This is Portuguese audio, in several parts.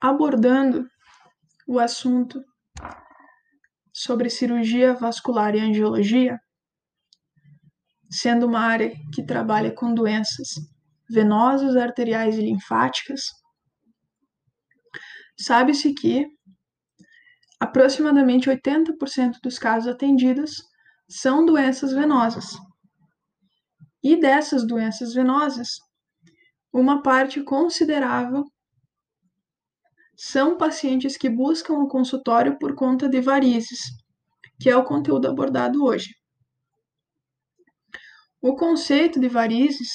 abordando o assunto sobre cirurgia vascular e angiologia, sendo uma área que trabalha com doenças venosas, arteriais e linfáticas, sabe-se que aproximadamente 80% dos casos atendidos são doenças venosas. E dessas doenças venosas, uma parte considerável são pacientes que buscam o consultório por conta de varizes, que é o conteúdo abordado hoje. O conceito de varizes,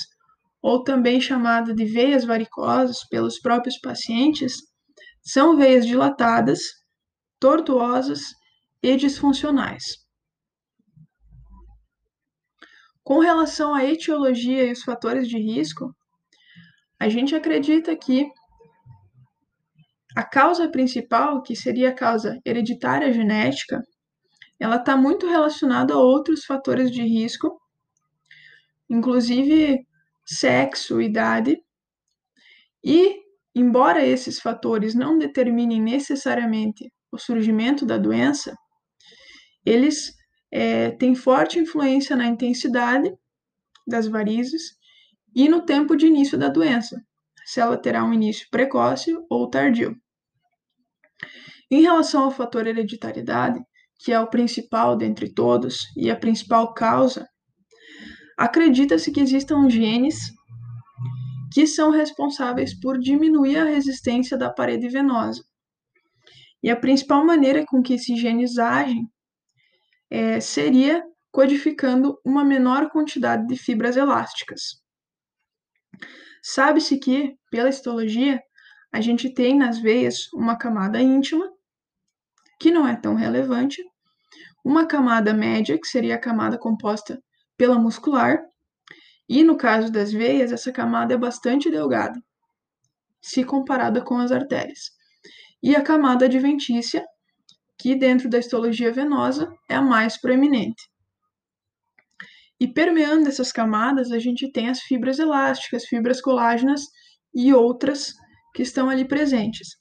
ou também chamado de veias varicosas pelos próprios pacientes, são veias dilatadas, tortuosas e disfuncionais. Com relação à etiologia e os fatores de risco, a gente acredita que a causa principal, que seria a causa hereditária genética, ela está muito relacionada a outros fatores de risco, inclusive sexo, idade, e, embora esses fatores não determinem necessariamente o surgimento da doença, eles é, têm forte influência na intensidade das varizes e no tempo de início da doença, se ela terá um início precoce ou tardio. Em relação ao fator hereditariedade, que é o principal dentre todos e a principal causa, acredita-se que existam genes que são responsáveis por diminuir a resistência da parede venosa. E a principal maneira com que esses genes agem é, seria codificando uma menor quantidade de fibras elásticas. Sabe-se que, pela histologia, a gente tem nas veias uma camada íntima, que não é tão relevante, uma camada média, que seria a camada composta pela muscular, e no caso das veias, essa camada é bastante delgada, se comparada com as artérias. E a camada adventícia, que dentro da histologia venosa é a mais proeminente. E permeando essas camadas, a gente tem as fibras elásticas, fibras colágenas e outras que estão ali presentes.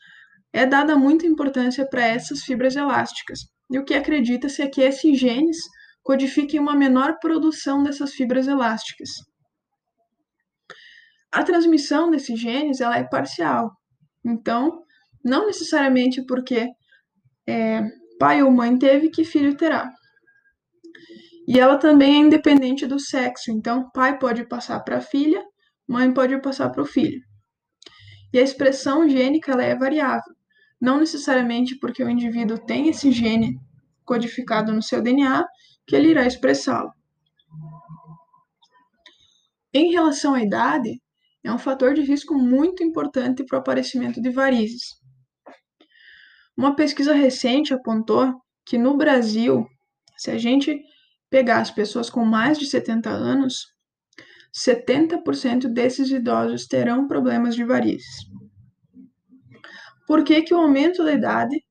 É dada muita importância para essas fibras elásticas, e o que acredita-se é que esses genes codifiquem uma menor produção dessas fibras elásticas. A transmissão desses genes ela é parcial, então não necessariamente porque é, pai ou mãe teve que filho terá. E ela também é independente do sexo, então pai pode passar para a filha, mãe pode passar para o filho. E a expressão gênica ela é variável, não necessariamente porque o indivíduo tem esse gene codificado no seu DNA que ele irá expressá-lo. Em relação à idade, é um fator de risco muito importante para o aparecimento de varizes. Uma pesquisa recente apontou que no Brasil, se a gente pegar as pessoas com mais de 70 anos, 70% desses idosos terão problemas de varizes. Por que, que o aumento da idade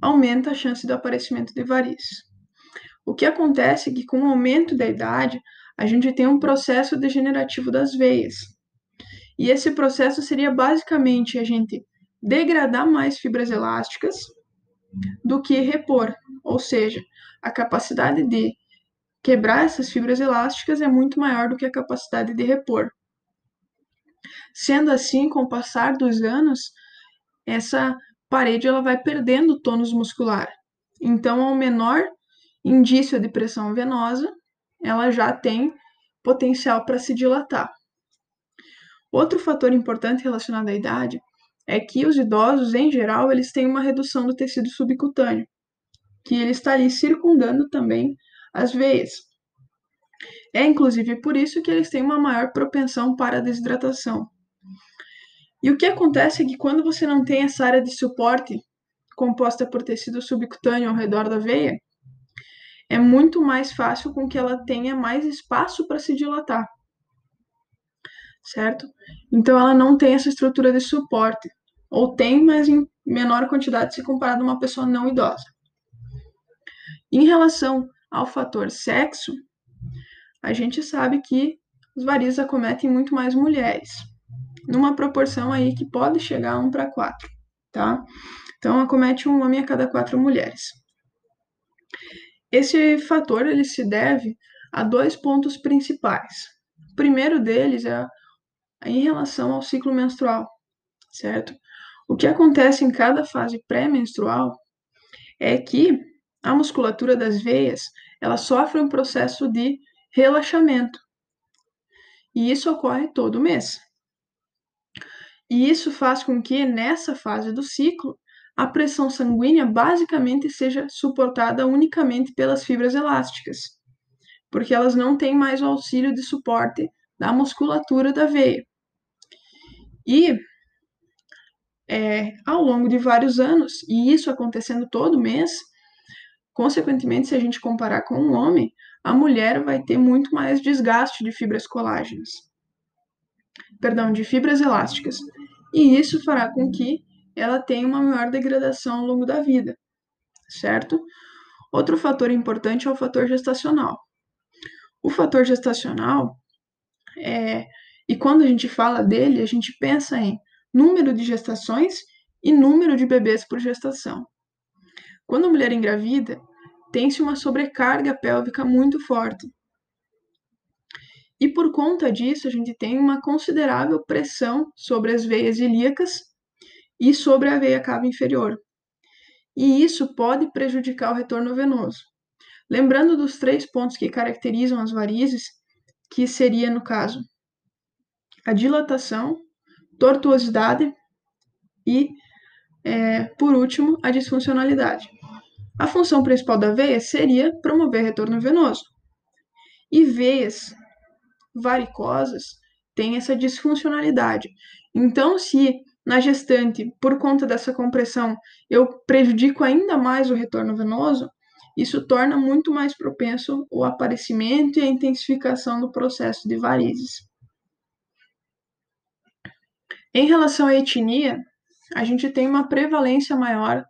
aumenta a chance do aparecimento de varizes? O que acontece é que com o aumento da idade, a gente tem um processo degenerativo das veias. E esse processo seria basicamente a gente degradar mais fibras elásticas do que repor, ou seja, a capacidade de quebrar essas fibras elásticas é muito maior do que a capacidade de repor. Sendo assim, com o passar dos anos, essa parede ela vai perdendo tônus muscular. Então, ao menor indício de pressão venosa, ela já tem potencial para se dilatar. Outro fator importante relacionado à idade é que os idosos, em geral, eles têm uma redução do tecido subcutâneo, que ele está ali circundando também as veias. É inclusive por isso que eles têm uma maior propensão para a desidratação. E o que acontece é que quando você não tem essa área de suporte composta por tecido subcutâneo ao redor da veia, é muito mais fácil com que ela tenha mais espaço para se dilatar. Certo? Então ela não tem essa estrutura de suporte, ou tem, mas em menor quantidade se comparado a uma pessoa não idosa. Em relação ao fator sexo, a gente sabe que os varizes acometem muito mais mulheres, numa proporção aí que pode chegar a 1 para 4. tá? Então, acomete um homem a cada quatro mulheres. Esse fator ele se deve a dois pontos principais. O primeiro deles é em relação ao ciclo menstrual, certo? O que acontece em cada fase pré-menstrual é que a musculatura das veias ela sofre um processo de relaxamento. E isso ocorre todo mês. E isso faz com que, nessa fase do ciclo, a pressão sanguínea basicamente seja suportada unicamente pelas fibras elásticas, porque elas não têm mais o auxílio de suporte da musculatura da veia. E é, ao longo de vários anos, e isso acontecendo todo mês, consequentemente, se a gente comparar com um homem, a mulher vai ter muito mais desgaste de fibras colágenas, perdão, de fibras elásticas, e isso fará com que ela tenha uma maior degradação ao longo da vida, certo? Outro fator importante é o fator gestacional. O fator gestacional é, e quando a gente fala dele, a gente pensa em número de gestações e número de bebês por gestação. Quando a mulher engravida, tem-se uma sobrecarga pélvica muito forte. E por conta disso, a gente tem uma considerável pressão sobre as veias ilíacas e sobre a veia cava inferior. E isso pode prejudicar o retorno venoso. Lembrando dos três pontos que caracterizam as varizes, que seria, no caso, a dilatação, tortuosidade e, é, por último, a disfuncionalidade. A função principal da veia seria promover retorno venoso. E veias varicosas têm essa disfuncionalidade. Então, se na gestante, por conta dessa compressão, eu prejudico ainda mais o retorno venoso, isso torna muito mais propenso o aparecimento e a intensificação do processo de varizes. Em relação à etnia, a gente tem uma prevalência maior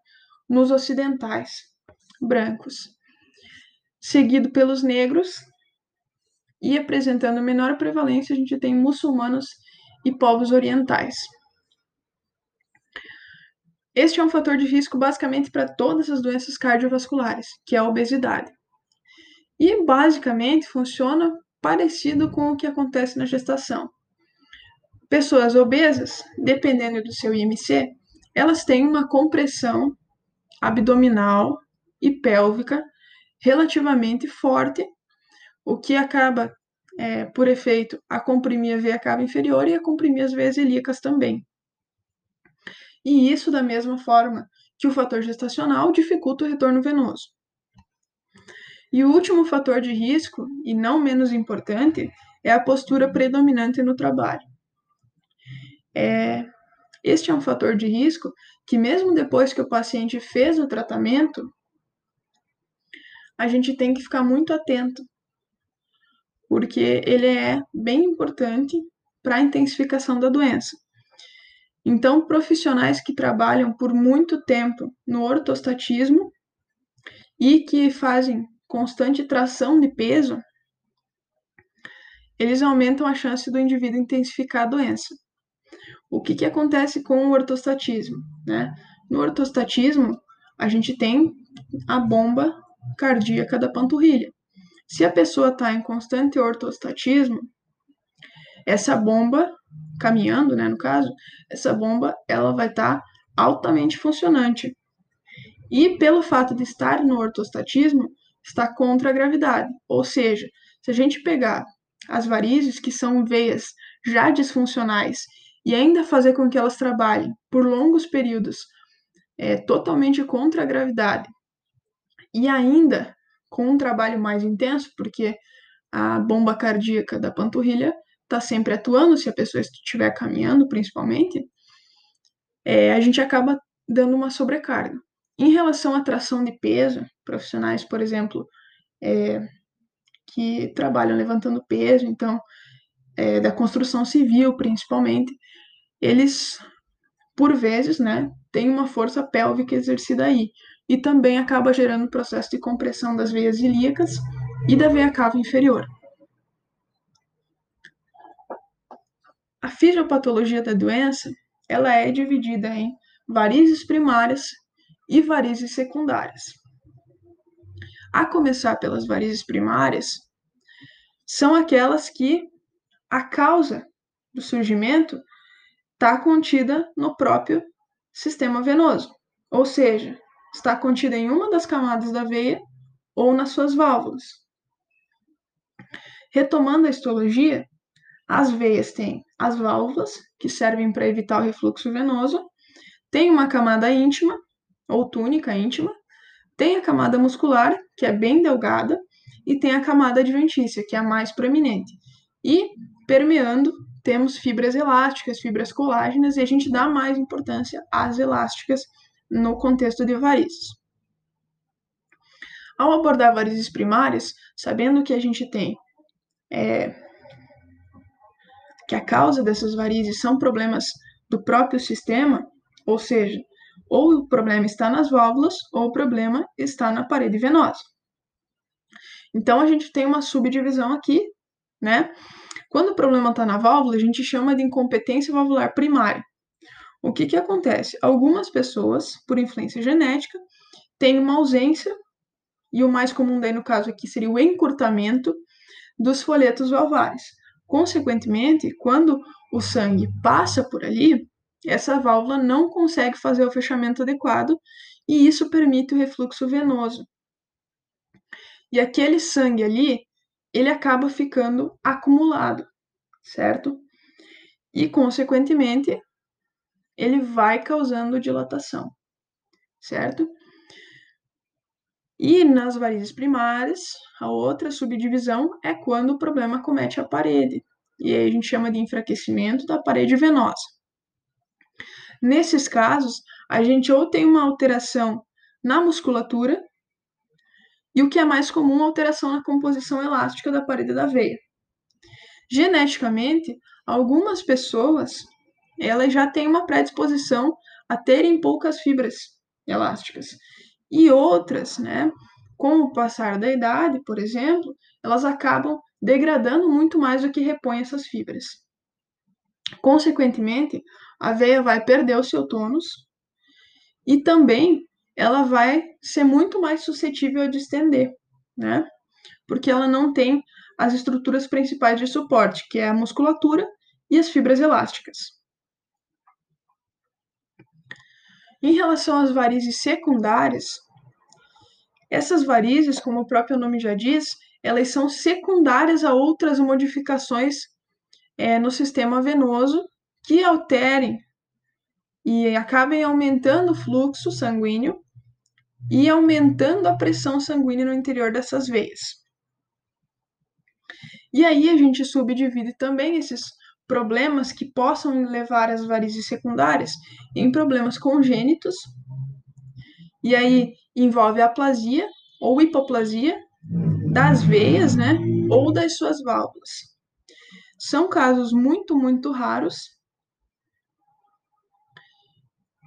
nos ocidentais, brancos, seguido pelos negros, e apresentando menor prevalência, a gente tem muçulmanos e povos orientais. Este é um fator de risco basicamente para todas as doenças cardiovasculares, que é a obesidade. E basicamente funciona parecido com o que acontece na gestação. Pessoas obesas, dependendo do seu IMC, elas têm uma compressão abdominal e pélvica relativamente forte, o que acaba, é, por efeito, a comprimir a veia cava inferior e a comprimir as veias ilíacas também. E isso da mesma forma que o fator gestacional dificulta o retorno venoso. E o último fator de risco, e não menos importante, é a postura predominante no trabalho. É, este é um fator de risco que, mesmo depois que o paciente fez o tratamento, a gente tem que ficar muito atento, porque ele é bem importante para a intensificação da doença. Então, profissionais que trabalham por muito tempo no ortostatismo e que fazem constante tração de peso, eles aumentam a chance do indivíduo intensificar a doença. O que, que acontece com o ortostatismo? Né? No ortostatismo, a gente tem a bomba cardíaca da panturrilha. Se a pessoa está em constante ortostatismo, essa bomba caminhando, né, no caso, essa bomba ela vai estar tá altamente funcionante. E pelo fato de estar no ortostatismo, está contra a gravidade. Ou seja, se a gente pegar as varizes, que são veias já disfuncionais, e ainda fazer com que elas trabalhem por longos períodos é, totalmente contra a gravidade, e ainda com um trabalho mais intenso, porque a bomba cardíaca da panturrilha está sempre atuando, se a pessoa estiver caminhando, principalmente, é, a gente acaba dando uma sobrecarga. Em relação à tração de peso, profissionais, por exemplo, é, que trabalham levantando peso, então, é, da construção civil, principalmente, eles, por vezes, né, têm uma força pélvica exercida aí, e também acaba gerando processo de compressão das veias ilíacas e da veia cava inferior. A fisiopatologia da doença, ela é dividida em varizes primárias e varizes secundárias. A começar pelas varizes primárias, são aquelas que a causa do surgimento está contida no próprio sistema venoso, ou seja, está contida em uma das camadas da veia ou nas suas válvulas. Retomando a histologia, as veias têm as válvulas, que servem para evitar o refluxo venoso, tem uma camada íntima, ou túnica íntima, tem a camada muscular, que é bem delgada, e tem a camada adventícia, que é a mais proeminente. E, permeando, temos fibras elásticas, fibras colágenas, e a gente dá mais importância às elásticas no contexto de varizes. Ao abordar varizes primárias, sabendo que a gente tem é, que a causa dessas varizes são problemas do próprio sistema, ou seja, ou o problema está nas válvulas ou o problema está na parede venosa. Então a gente tem uma subdivisão aqui, né? Quando o problema está na válvula, a gente chama de incompetência valvular primária. O que, que acontece? Algumas pessoas, por influência genética, têm uma ausência, e o mais comum daí no caso aqui seria o encurtamento dos folhetos valvares. Consequentemente, quando o sangue passa por ali, essa válvula não consegue fazer o fechamento adequado e isso permite o refluxo venoso. E aquele sangue ali, ele acaba ficando acumulado, certo? E, consequentemente, ele vai causando dilatação, certo? E nas varizes primárias, a outra subdivisão é quando o problema comete a parede. E aí a gente chama de enfraquecimento da parede venosa. Nesses casos, a gente ou tem uma alteração na musculatura, e o que é mais comum, alteração na composição elástica da parede da veia. Geneticamente, algumas pessoas elas já têm uma predisposição a terem poucas fibras elásticas. E outras, né, com o passar da idade, por exemplo, elas acabam degradando muito mais do que repõe essas fibras. Consequentemente, a veia vai perder o seu tônus e também ela vai ser muito mais suscetível a distender, né? Porque ela não tem as estruturas principais de suporte, que é a musculatura e as fibras elásticas. Em relação às varizes secundárias, essas varizes, como o próprio nome já diz, elas são secundárias a outras modificações é, no sistema venoso que alterem e acabem aumentando o fluxo sanguíneo e aumentando a pressão sanguínea no interior dessas veias. E aí a gente subdivide também esses problemas que possam levar às varizes secundárias em problemas congênitos. E aí envolve aplasia ou hipoplasia das veias, né, ou das suas válvulas. São casos muito, muito raros.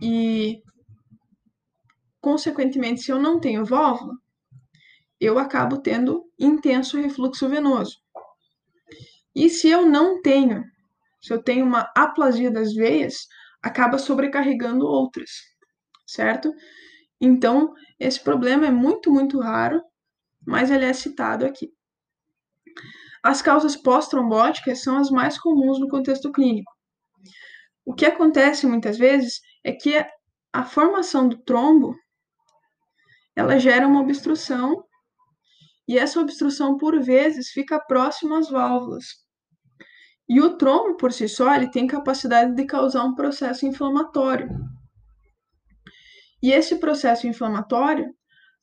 E consequentemente, se eu não tenho válvula, eu acabo tendo intenso refluxo venoso. E se eu não tenho, se eu tenho uma aplasia das veias, acaba sobrecarregando outras, certo? Então, esse problema é muito, muito raro, mas ele é citado aqui. As causas pós-trombóticas são as mais comuns no contexto clínico. O que acontece muitas vezes é que a formação do trombo ela gera uma obstrução e essa obstrução por vezes fica próxima às válvulas. E o trombo por si só ele tem capacidade de causar um processo inflamatório. E esse processo inflamatório,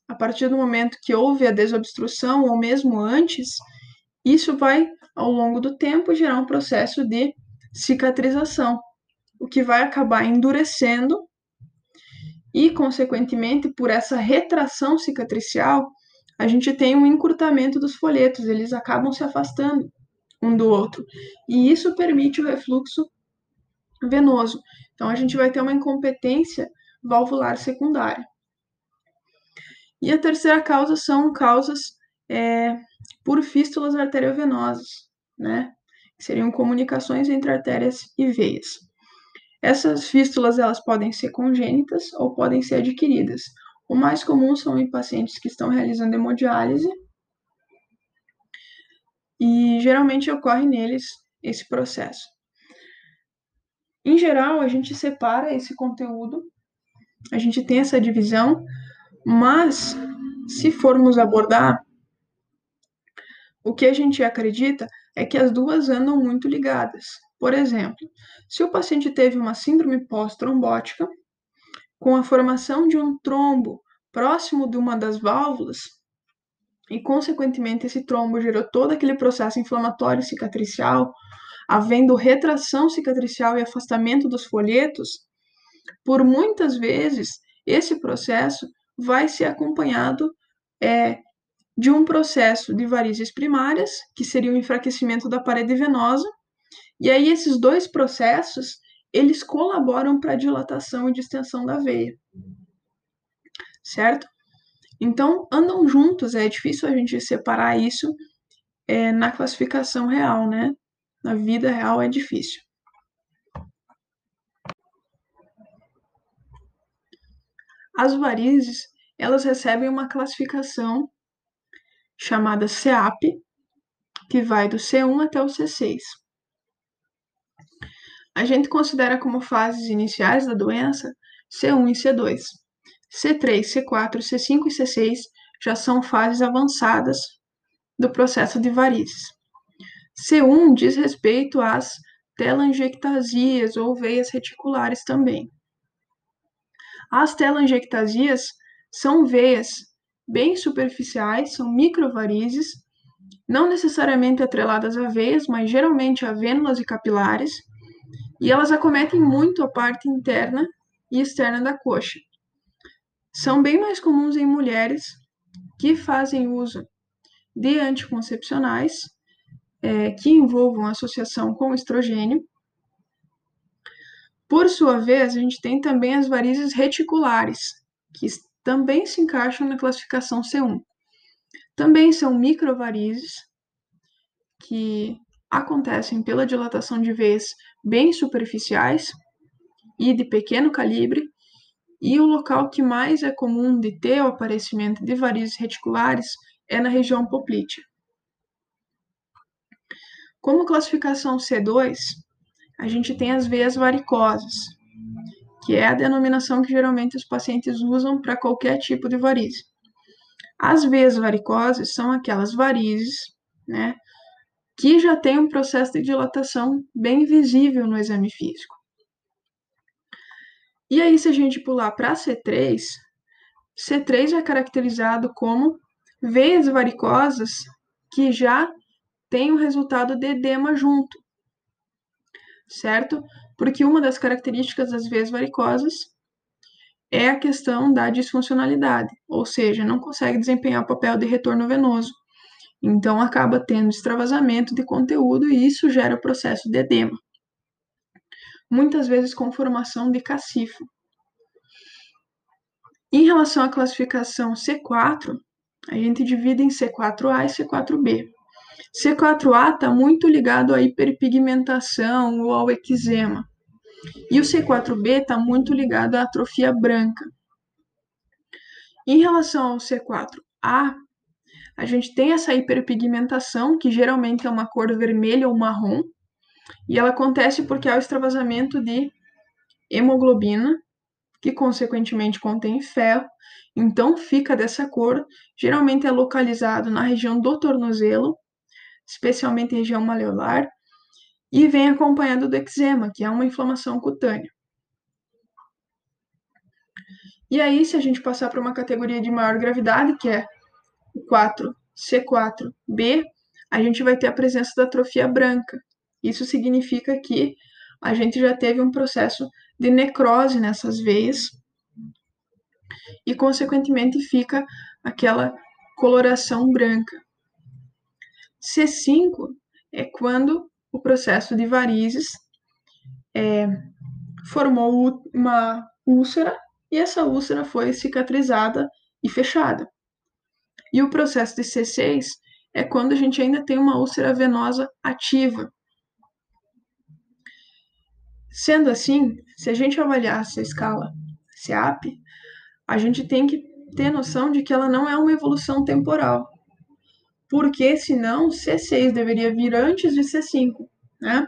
a partir do momento que houve a desobstrução, ou mesmo antes, isso vai, ao longo do tempo, gerar um processo de cicatrização, o que vai acabar endurecendo e, consequentemente, por essa retração cicatricial, a gente tem um encurtamento dos folhetos, eles acabam se afastando um do outro. E isso permite o refluxo venoso. Então, a gente vai ter uma incompetência valvular secundária. E a terceira causa são causas é, por fístulas arteriovenosas, né? Que seriam comunicações entre artérias e veias. Essas fístulas elas podem ser congênitas ou podem ser adquiridas. O mais comum são em pacientes que estão realizando hemodiálise e geralmente ocorre neles esse processo. Em geral, a gente separa esse conteúdo, a gente tem essa divisão, mas se formos abordar, o que a gente acredita é que as duas andam muito ligadas. Por exemplo, se o paciente teve uma síndrome pós-trombótica, com a formação de um trombo próximo de uma das válvulas, e consequentemente esse trombo gerou todo aquele processo inflamatório cicatricial, havendo retração cicatricial e afastamento dos folhetos, por muitas vezes esse processo vai ser acompanhado é, de um processo de varizes primárias, que seria o enfraquecimento da parede venosa, e aí esses dois processos, eles colaboram para a dilatação e distensão da veia. Certo? Então, andam juntos, é difícil a gente separar isso é, na classificação real, né? Na vida real é difícil. As varizes, elas recebem uma classificação chamada CEAP, que vai do C1 até o C6. A gente considera como fases iniciais da doença C1 e C2. C3, C4, C5 e C6 já são fases avançadas do processo de varizes. C1 diz respeito às telangiectasias ou veias reticulares também. As telangiectasias são veias bem superficiais, são microvarizes, não necessariamente atreladas a veias, mas geralmente a vênulas e capilares, e elas acometem muito a parte interna e externa da coxa. São bem mais comuns em mulheres que fazem uso de anticoncepcionais é, que envolvam associação com estrogênio. Por sua vez, a gente tem também as varizes reticulares, que também se encaixam na classificação C1. Também são microvarizes que acontecem pela dilatação de veias bem superficiais e de pequeno calibre, e o local que mais é comum de ter o aparecimento de varizes reticulares é na região poplítea. Como classificação C2, a gente tem as veias varicosas, que é a denominação que geralmente os pacientes usam para qualquer tipo de varize. As veias varicosas são aquelas varizes, né, que já tem um processo de dilatação bem visível no exame físico. E aí, se a gente pular para C3, C3 é caracterizado como veias varicosas que já têm o resultado de edema junto, certo? Porque uma das características das veias varicosas é a questão da disfuncionalidade, ou seja, não consegue desempenhar o papel de retorno venoso. Então, acaba tendo extravasamento de conteúdo e isso gera o processo de edema. Muitas vezes com formação de cacifo. Em relação à classificação C4, a gente divide em C4A e C4B. C4A está muito ligado à hiperpigmentação ou ao eczema. E o C4B está muito ligado à atrofia branca. Em relação ao C4A, a gente tem essa hiperpigmentação, que geralmente é uma cor vermelha ou marrom, e ela acontece porque há o extravasamento de hemoglobina, que consequentemente contém ferro, então fica dessa cor, geralmente é localizado na região do tornozelo, especialmente em região maleolar, e vem acompanhado do eczema, que é uma inflamação cutânea. E aí, se a gente passar para uma categoria de maior gravidade, que é o 4C4B, a gente vai ter a presença da atrofia branca. Isso significa que a gente já teve um processo de necrose nessas veias e, consequentemente, fica aquela coloração branca. C5 é quando o processo de varizes é, formou uma úlcera e essa úlcera foi cicatrizada e fechada. E o processo de C6 é quando a gente ainda tem uma úlcera venosa ativa. Sendo assim, se a gente avaliar essa escala SEAP, a gente tem que ter noção de que ela não é uma evolução temporal. Porque senão C6 deveria vir antes de C5, né?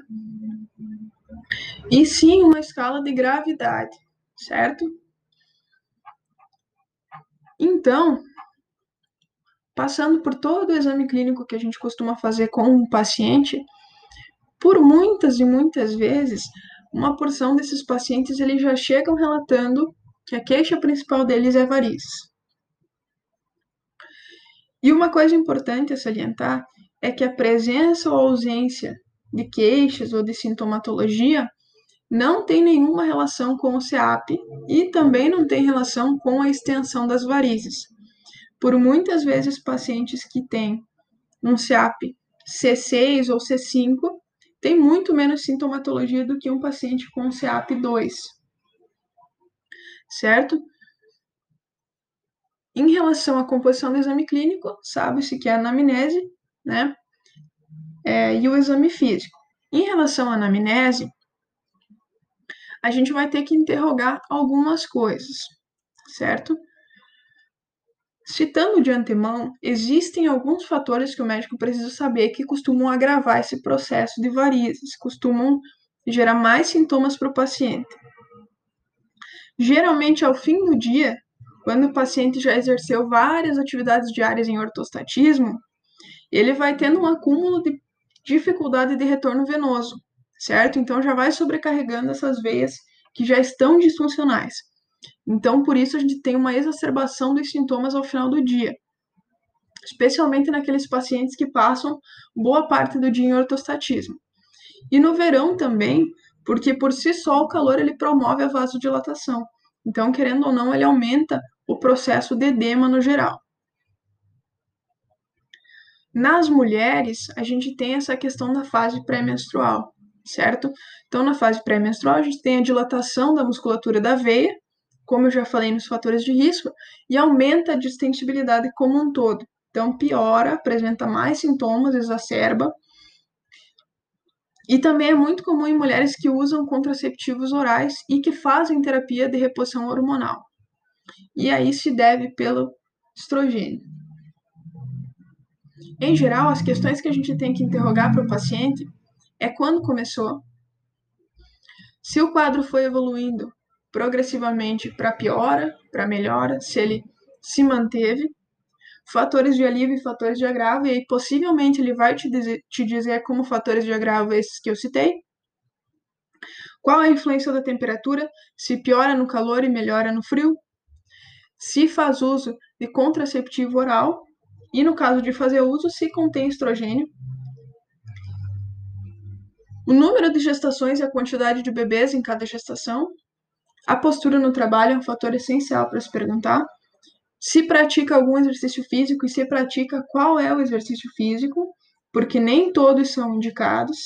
E sim uma escala de gravidade, certo? Então, passando por todo o exame clínico que a gente costuma fazer com um paciente, por muitas e muitas vezes, uma porção desses pacientes eles já chegam relatando que a queixa principal deles é varizes. E uma coisa importante a salientar é que a presença ou ausência de queixas ou de sintomatologia não tem nenhuma relação com o CEAP e também não tem relação com a extensão das varizes. Por muitas vezes, pacientes que têm um CEAP C6 ou C5 têm muito menos sintomatologia do que um paciente com CEAP 2. Certo? Em relação à composição do exame clínico, sabe-se que é a anamnese, né? É, e o exame físico. Em relação à anamnese, a gente vai ter que interrogar algumas coisas, certo? Citando de antemão, existem alguns fatores que o médico precisa saber que costumam agravar esse processo de varizes, costumam gerar mais sintomas para o paciente. Geralmente, ao fim do dia, quando o paciente já exerceu várias atividades diárias em ortostatismo, ele vai tendo um acúmulo de dificuldade de retorno venoso, certo? Então já vai sobrecarregando essas veias que já estão disfuncionais. Então, por isso a gente tem uma exacerbação dos sintomas ao final do dia, especialmente naqueles pacientes que passam boa parte do dia em ortostatismo. E no verão também, porque por si só o calor ele promove a vasodilatação. Então, querendo ou não, ele aumenta o processo de edema no geral. Nas mulheres, a gente tem essa questão da fase pré-menstrual, certo? Então, na fase pré-menstrual, a gente tem a dilatação da musculatura da veia, como eu já falei nos fatores de risco, e aumenta a distensibilidade como um todo. Então, piora, apresenta mais sintomas, exacerba. E também é muito comum em mulheres que usam contraceptivos orais e que fazem terapia de reposição hormonal e aí se deve pelo estrogênio. Em geral, as questões que a gente tem que interrogar para o paciente é quando começou, se o quadro foi evoluindo progressivamente para piora, para melhora, se ele se manteve, fatores de alívio e fatores de agravo, e aí possivelmente ele vai te dizer, te dizer como fatores de agravo esses que eu citei. Qual a influência da temperatura, se piora no calor e melhora no frio, se faz uso de contraceptivo oral e, no caso de fazer uso, se contém estrogênio. O número de gestações e a quantidade de bebês em cada gestação. A postura no trabalho é um fator essencial para se perguntar. Se pratica algum exercício físico e se pratica, qual é o exercício físico, porque nem todos são indicados.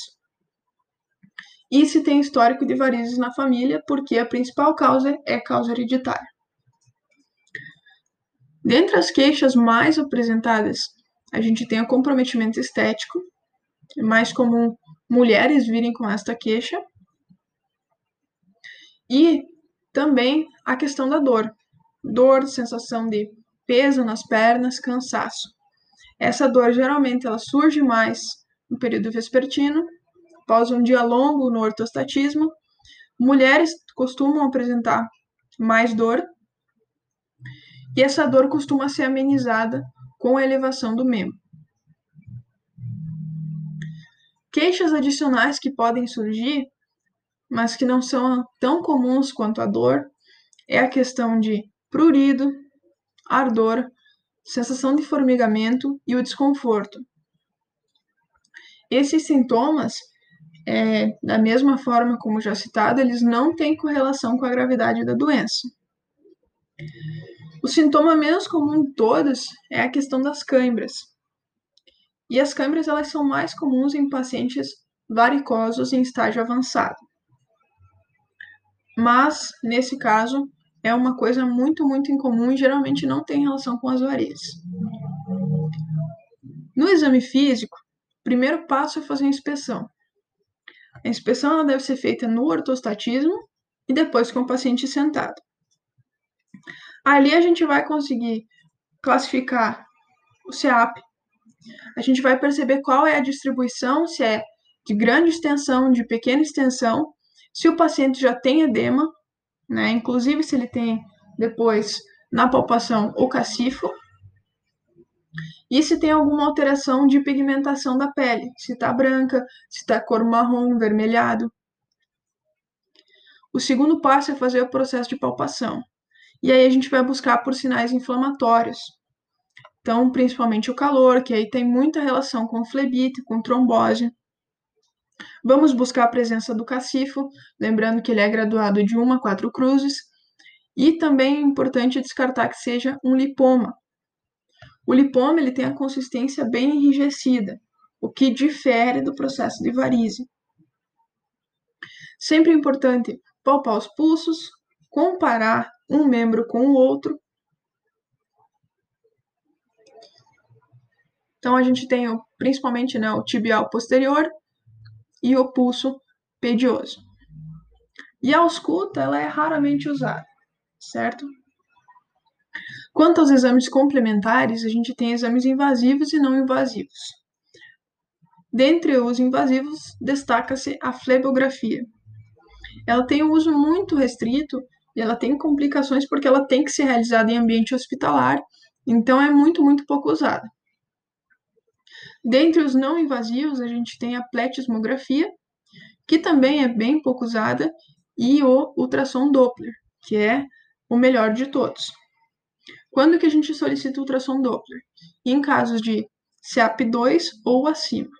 E se tem histórico de varizes na família, porque a principal causa é causa hereditária. Dentre as queixas mais apresentadas, a gente tem o comprometimento estético, é mais comum mulheres virem com esta queixa, e também a questão da dor. Dor, sensação de peso nas pernas, cansaço. Essa dor geralmente ela surge mais no período vespertino, após um dia longo no ortostatismo. Mulheres costumam apresentar mais dor e essa dor costuma ser amenizada com a elevação do membro. Queixas adicionais que podem surgir, mas que não são tão comuns quanto a dor, é a questão de prurido, ardor, sensação de formigamento e o desconforto. Esses sintomas, é, da mesma forma como já citado, eles não têm correlação com a gravidade da doença. O sintoma menos comum de todos é a questão das câimbras. E as câimbras elas são mais comuns em pacientes varicosos em estágio avançado. Mas, nesse caso, é uma coisa muito, muito incomum e geralmente não tem relação com as varizes. No exame físico, o primeiro passo é fazer a inspeção. A inspeção deve ser feita no ortostatismo e depois com o paciente sentado. Ali a gente vai conseguir classificar o CEAP. A gente vai perceber qual é a distribuição, se é de grande extensão, de pequena extensão, se o paciente já tem edema, né? Inclusive se ele tem depois na palpação o cacifo, e se tem alguma alteração de pigmentação da pele, se está branca, se está cor marrom, vermelhado. O segundo passo é fazer o processo de palpação. E aí a gente vai buscar por sinais inflamatórios. Então, principalmente o calor, que aí tem muita relação com flebite, com trombose. Vamos buscar a presença do cacifo, lembrando que ele é graduado de 1 a 4 cruzes. E também é importante descartar que seja um lipoma. O lipoma ele tem a consistência bem enrijecida, o que difere do processo de varize. Sempre é importante palpar os pulsos, comparar um membro com o outro. Então a gente tem principalmente né, o tibial posterior e o pulso pedioso. E a ausculta ela é raramente usada, certo? Quanto aos exames complementares, a gente tem exames invasivos e não invasivos. Dentre os invasivos, destaca-se a flebografia. Ela tem um uso muito restrito e ela tem complicações porque ela tem que ser realizada em ambiente hospitalar, então é muito, muito pouco usada. Dentre os não invasivos, a gente tem a pletismografia, que também é bem pouco usada, e o ultrassom Doppler, que é o melhor de todos. Quando que a gente solicita ultrassom Doppler? Em casos de CAP2 ou acima.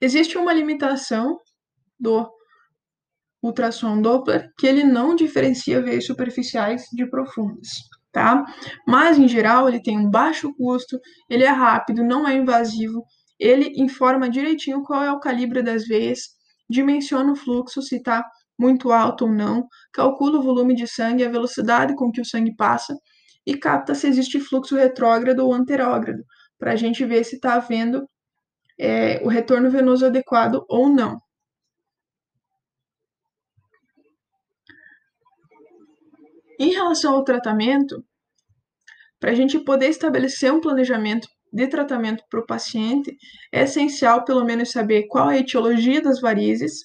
Existe uma limitação do ultrassom Doppler, que ele não diferencia veias superficiais de profundas, tá? Mas, em geral, ele tem um baixo custo, ele é rápido, não é invasivo, ele informa direitinho qual é o calibre das veias, dimensiona o fluxo, se está muito alto ou não, calcula o volume de sangue, a velocidade com que o sangue passa e capta se existe fluxo retrógrado ou anterógrado, para a gente ver se está havendo é, o retorno venoso adequado ou não. Em relação ao tratamento, para a gente poder estabelecer um planejamento de tratamento para o paciente, é essencial pelo menos saber qual é a etiologia das varizes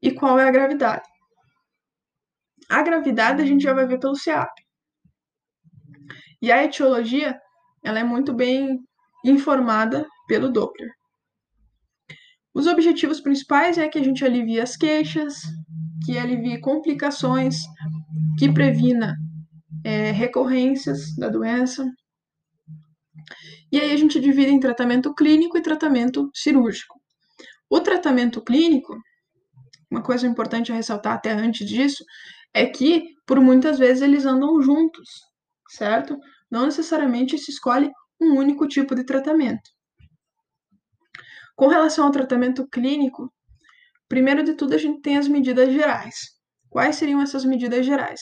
e qual é a gravidade. A gravidade a gente já vai ver pelo CEAP. E a etiologia, ela é muito bem informada pelo Doppler. Os objetivos principais é que a gente alivie as queixas, que alivie complicações, que previna é, recorrências da doença. E aí a gente divide em tratamento clínico e tratamento cirúrgico. O tratamento clínico, uma coisa importante a ressaltar até antes disso, é que por muitas vezes eles andam juntos, certo? Não necessariamente se escolhe um único tipo de tratamento. Com relação ao tratamento clínico, primeiro de tudo a gente tem as medidas gerais. Quais seriam essas medidas gerais?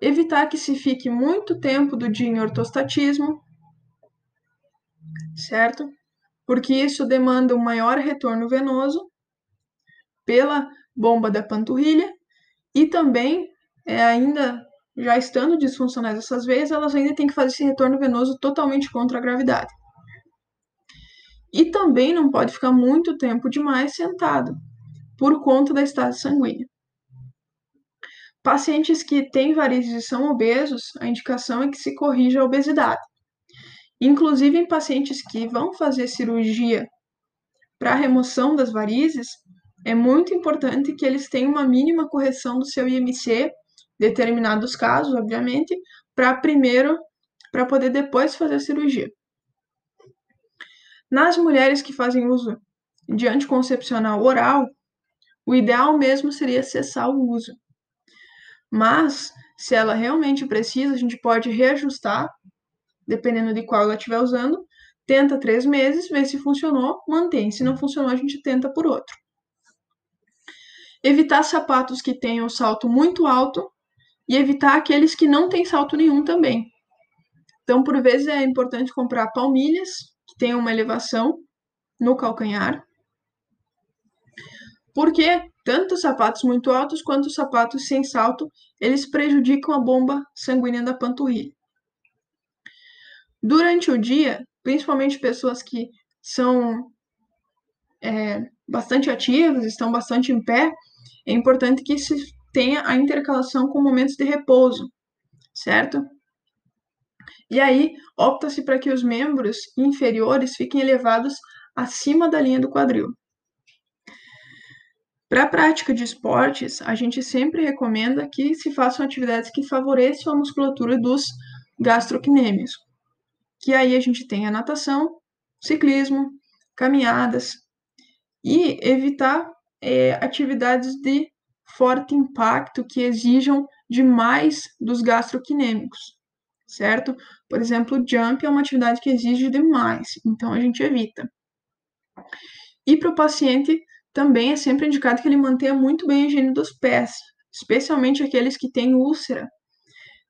Evitar que se fique muito tempo do dia em ortostatismo, certo? Porque isso demanda um maior retorno venoso pela bomba da panturrilha e também, é, ainda já estando disfuncionais essas veias, elas ainda têm que fazer esse retorno venoso totalmente contra a gravidade. E também não pode ficar muito tempo demais sentado, por conta da estase sanguínea. Pacientes que têm varizes e são obesos, a indicação é que se corrija a obesidade. Inclusive em pacientes que vão fazer cirurgia para remoção das varizes, é muito importante que eles tenham uma mínima correção do seu IMC, determinados casos, obviamente, para primeiro, para poder depois fazer a cirurgia. Nas mulheres que fazem uso de anticoncepcional oral, o ideal mesmo seria cessar o uso. Mas, se ela realmente precisa, a gente pode reajustar, dependendo de qual ela estiver usando. Tenta três meses, vê se funcionou, mantém. Se não funcionou, a gente tenta por outro. Evitar sapatos que tenham salto muito alto e evitar aqueles que não têm salto nenhum também. Então, por vezes, é importante comprar palmilhas que tenham uma elevação no calcanhar Porque tanto sapatos muito altos quanto sapatos sem salto, eles prejudicam a bomba sanguínea da panturrilha. Durante o dia, principalmente pessoas que são é, bastante ativas, estão bastante em pé, é importante que se tenha a intercalação com momentos de repouso, certo? E aí, opta-se para que os membros inferiores fiquem elevados acima da linha do quadril. Para a prática de esportes, a gente sempre recomenda que se façam atividades que favoreçam a musculatura dos gastrocnêmios, que aí a gente tem a natação, ciclismo, caminhadas, e evitar é, atividades de forte impacto que exijam demais dos gastroquinêmicos, certo? Por exemplo, o jump é uma atividade que exige demais, então a gente evita. E para o paciente também é sempre indicado que ele mantenha muito bem a higiene dos pés, especialmente aqueles que têm úlcera,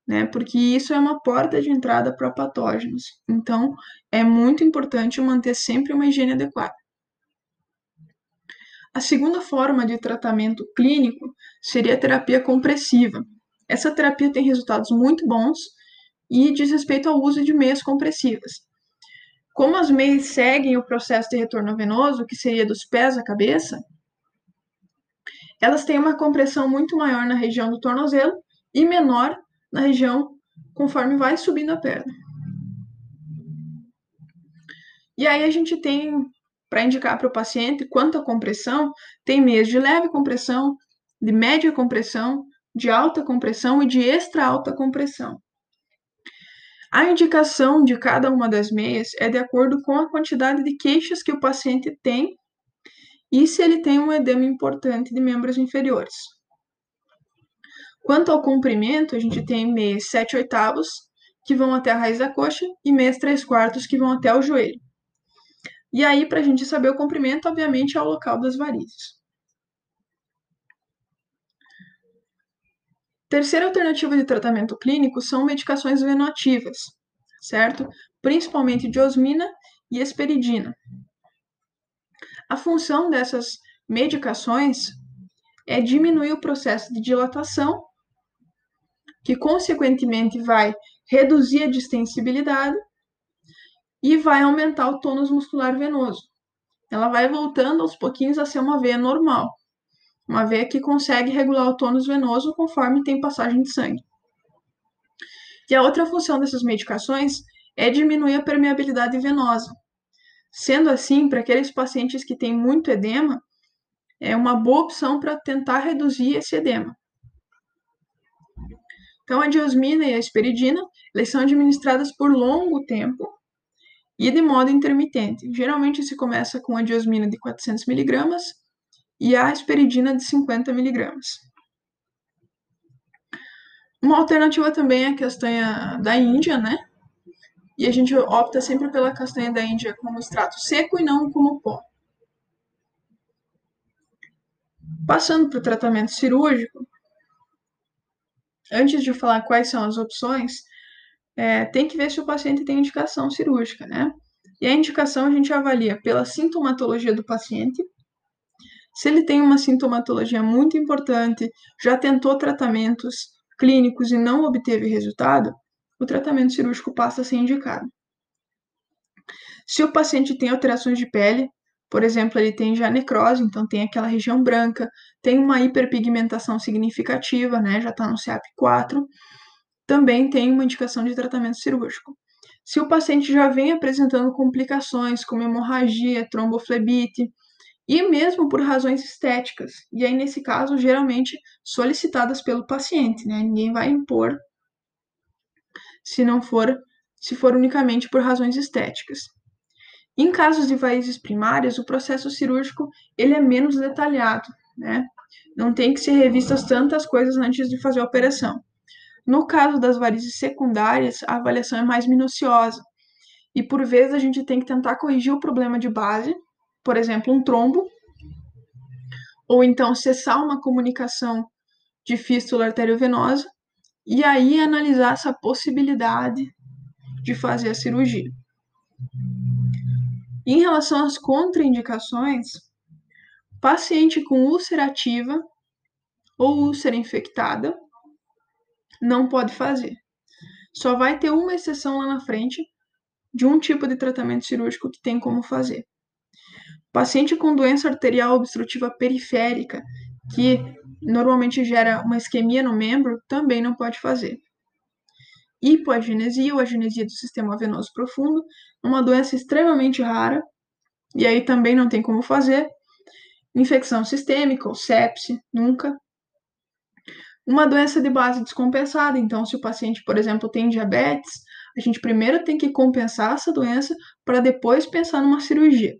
né? Porque isso é uma porta de entrada para patógenos. Então, é muito importante manter sempre uma higiene adequada. A segunda forma de tratamento clínico seria a terapia compressiva. Essa terapia tem resultados muito bons e diz respeito ao uso de meias compressivas. Como as meias seguem o processo de retorno venoso, que seria dos pés à cabeça, elas têm uma compressão muito maior na região do tornozelo e menor na região conforme vai subindo a perna. E aí a gente tem para indicar para o paciente quanto à compressão, tem meias de leve compressão, de média compressão, de alta compressão e de extra alta compressão. A indicação de cada uma das meias é de acordo com a quantidade de queixas que o paciente tem e se ele tem um edema importante de membros inferiores. Quanto ao comprimento, a gente tem meias 7 oitavos, que vão até a raiz da coxa, e meias 3 quartos, que vão até o joelho. E aí, para a gente saber o comprimento, obviamente, é o local das varizes. Terceira alternativa de tratamento clínico são medicações venoativas, certo? Principalmente diosmina e esperidina. A função dessas medicações é diminuir o processo de dilatação, que consequentemente vai reduzir a distensibilidade e vai aumentar o tônus muscular venoso. Ela vai voltando aos pouquinhos a ser uma veia normal, uma veia que consegue regular o tônus venoso conforme tem passagem de sangue. E a outra função dessas medicações é diminuir a permeabilidade venosa. Sendo assim, para aqueles pacientes que têm muito edema, é uma boa opção para tentar reduzir esse edema. Então, a diosmina e a esperidina, eles são administradas por longo tempo e de modo intermitente. Geralmente se começa com a diosmina de 400 mg e a asperidina de 50 mg. Uma alternativa também é a castanha da Índia, né? E a gente opta sempre pela castanha da Índia como extrato seco e não como pó. Passando para o tratamento cirúrgico, antes de falar quais são as opções, é, tem que ver se o paciente tem indicação cirúrgica, né? E a indicação a gente avalia pela sintomatologia do paciente. Se ele tem uma sintomatologia muito importante, já tentou tratamentos clínicos e não obteve resultado, o tratamento cirúrgico passa a ser indicado. Se o paciente tem alterações de pele, por exemplo, ele tem já necrose, então tem aquela região branca, tem uma hiperpigmentação significativa, né, já está no CAP4, também tem uma indicação de tratamento cirúrgico. Se o paciente já vem apresentando complicações como hemorragia, tromboflebite, e mesmo por razões estéticas, e aí nesse caso geralmente solicitadas pelo paciente, né? Ninguém vai impor se não for se for unicamente por razões estéticas. Em casos de varizes primárias, o processo cirúrgico ele é menos detalhado, né? Não tem que ser revistas tantas coisas antes de fazer a operação. No caso das varizes secundárias, a avaliação é mais minuciosa. E por vezes a gente tem que tentar corrigir o problema de base, por exemplo, um trombo, ou então cessar uma comunicação de fístula arteriovenosa, e aí analisar essa possibilidade de fazer a cirurgia. Em relação às contraindicações, Paciente com úlcera ativa ou úlcera infectada não pode fazer. Só vai ter uma exceção lá na frente de um tipo de tratamento cirúrgico que tem como fazer. Paciente com doença arterial obstrutiva periférica, que normalmente gera uma isquemia no membro, também não pode fazer. Hipoagenesia ou agenesia do sistema venoso profundo, uma doença extremamente rara, e aí também não tem como fazer. Infecção sistêmica ou sepse, nunca. Uma doença de base descompensada, então, se o paciente, por exemplo, tem diabetes, a gente primeiro tem que compensar essa doença para depois pensar numa cirurgia.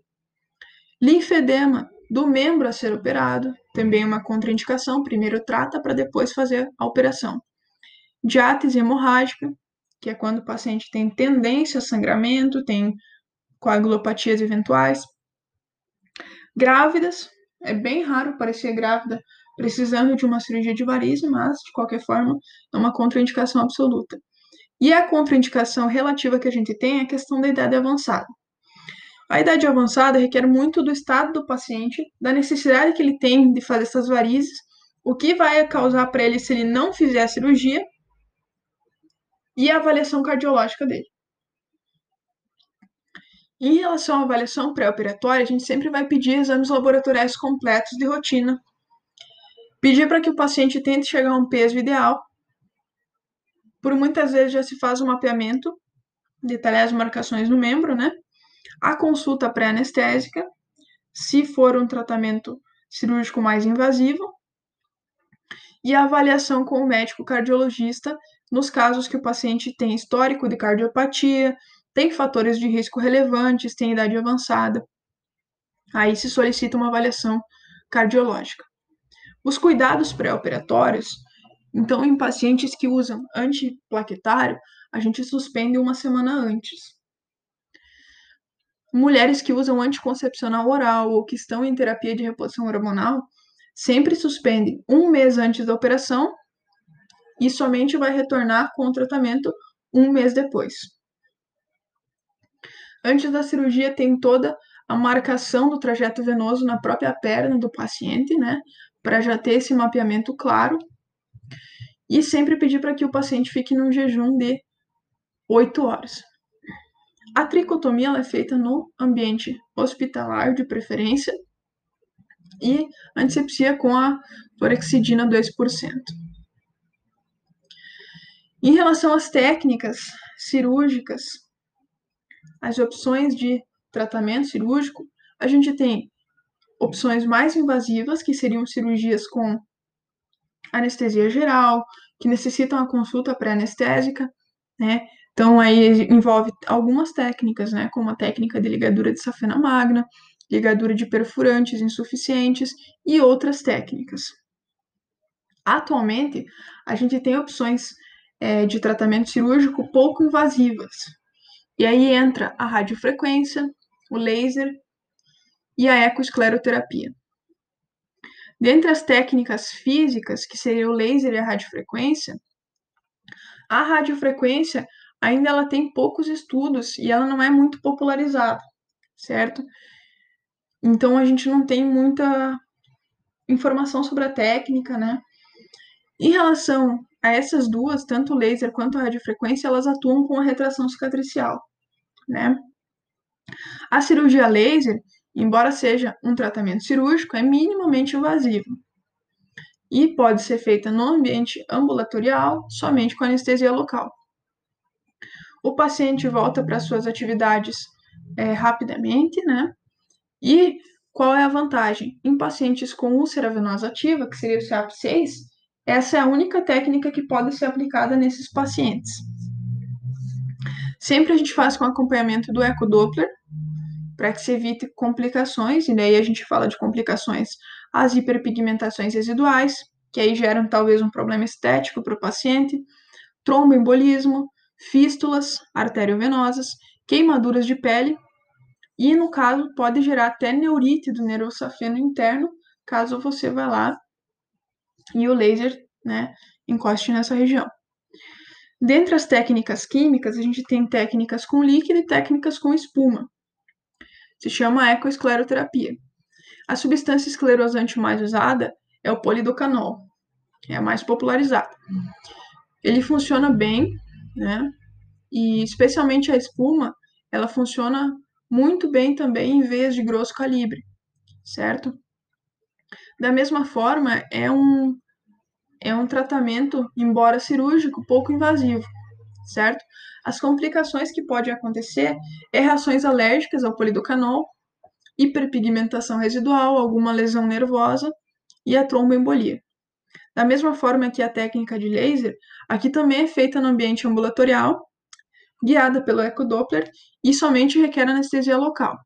Linfedema do membro a ser operado, também uma contraindicação, primeiro trata para depois fazer a operação. Diátese hemorrágica, que é quando o paciente tem tendência a sangramento, tem coagulopatias eventuais. Grávidas, é bem raro aparecer grávida precisando de uma cirurgia de varizes, mas, de qualquer forma, é uma contraindicação absoluta. E a contraindicação relativa que a gente tem é a questão da idade avançada. A idade avançada requer muito do estado do paciente, da necessidade que ele tem de fazer essas varizes, o que vai causar para ele se ele não fizer a cirurgia e a avaliação cardiológica dele. Em relação à avaliação pré-operatória, a gente sempre vai pedir exames laboratoriais completos de rotina. Pedir para que o paciente tente chegar a um peso ideal. Por muitas vezes já se faz o um mapeamento, detalhar as marcações no membro, né? A consulta pré-anestésica, se for um tratamento cirúrgico mais invasivo, e a avaliação com o médico cardiologista nos casos que o paciente tem histórico de cardiopatia, tem fatores de risco relevantes, tem idade avançada. Aí se solicita uma avaliação cardiológica. Os cuidados pré-operatórios, então, em pacientes que usam antiplaquetário, a gente suspende uma semana antes. Mulheres que usam anticoncepcional oral ou que estão em terapia de reposição hormonal, sempre suspende um mês antes da operação e somente vai retornar com o tratamento um mês depois. Antes da cirurgia, tem toda a marcação do trajeto venoso na própria perna do paciente, né? Para já ter esse mapeamento claro. E sempre pedir para que o paciente fique num jejum de 8 horas. A tricotomia é feita no ambiente hospitalar, de preferência, e antisepsia com a clorexidina 2%. Em relação às técnicas cirúrgicas, as opções de tratamento cirúrgico, a gente tem opções mais invasivas, que seriam cirurgias com anestesia geral, que necessitam a consulta pré-anestésica, né? Então aí envolve algumas técnicas, né, como a técnica de ligadura de safena magna, ligadura de perfurantes insuficientes e outras técnicas. Atualmente, a gente tem opções é, de tratamento cirúrgico pouco invasivas, e aí entra a radiofrequência, o laser e a ecoescleroterapia. Dentre as técnicas físicas, que seria o laser e a radiofrequência, a radiofrequência ainda ela tem poucos estudos e ela não é muito popularizada, certo? Então a gente não tem muita informação sobre a técnica, né? Em relação a essas duas, tanto o laser quanto a radiofrequência, elas atuam com a retração cicatricial né? A cirurgia laser, embora seja um tratamento cirúrgico, é minimamente invasivo e pode ser feita no ambiente ambulatorial, somente com anestesia local. O paciente volta para suas atividades é, rapidamente, né? E qual é a vantagem? Em pacientes com úlcera venosa ativa, que seria o CAP6, essa é a única técnica que pode ser aplicada nesses pacientes. Sempre a gente faz com acompanhamento do ecodoppler, para que se evite complicações, e daí a gente fala de complicações, as hiperpigmentações residuais, que aí geram talvez um problema estético para o paciente, tromboembolismo, fístulas arteriovenosas, queimaduras de pele, e no caso pode gerar até neurite do nervo safeno interno, caso você vá lá e o laser, né, encoste nessa região. Dentre as técnicas químicas, a gente tem técnicas com líquido e técnicas com espuma. Se chama ecoescleroterapia. A substância esclerosante mais usada é o polidocanol, é a mais popularizada. Ele funciona bem, né? E especialmente a espuma, ela funciona muito bem também em veias de grosso calibre, certo? Da mesma forma, é um, é um tratamento, embora cirúrgico, pouco invasivo, certo? As complicações que podem acontecer é reações alérgicas ao polidocanol, hiperpigmentação residual, alguma lesão nervosa e a tromboembolia. Da mesma forma que a técnica de laser, aqui também é feita no ambiente ambulatorial guiada pelo ecodoppler e somente requer anestesia local.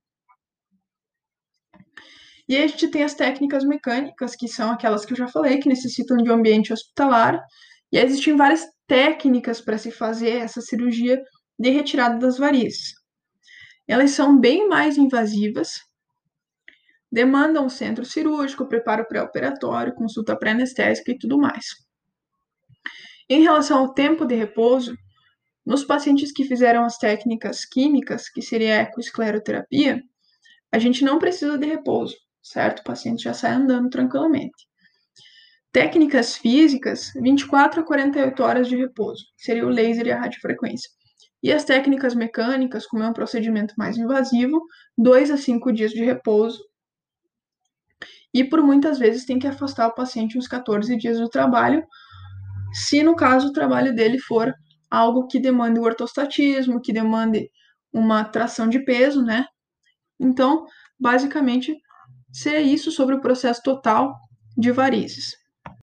E aí a gente tem as técnicas mecânicas, que são aquelas que eu já falei, que necessitam de um ambiente hospitalar. E existem várias técnicas para se fazer essa cirurgia de retirada das varizes. Elas são bem mais invasivas, demandam centro cirúrgico, preparo pré-operatório, consulta pré-anestésica e tudo mais. Em relação ao tempo de repouso, nos pacientes que fizeram as técnicas químicas, que seria a ecoescleroterapia, a gente não precisa de repouso, certo? O paciente já sai andando tranquilamente. Técnicas físicas, 24 a 48 horas de repouso, seria o laser e a radiofrequência. E as técnicas mecânicas, como é um procedimento mais invasivo, 2 a 5 dias de repouso. E por muitas vezes tem que afastar o paciente uns 14 dias do trabalho, se no caso o trabalho dele for algo que demande o ortostatismo, que demande uma tração de peso, né? Então, basicamente, seria isso sobre o processo total de varizes.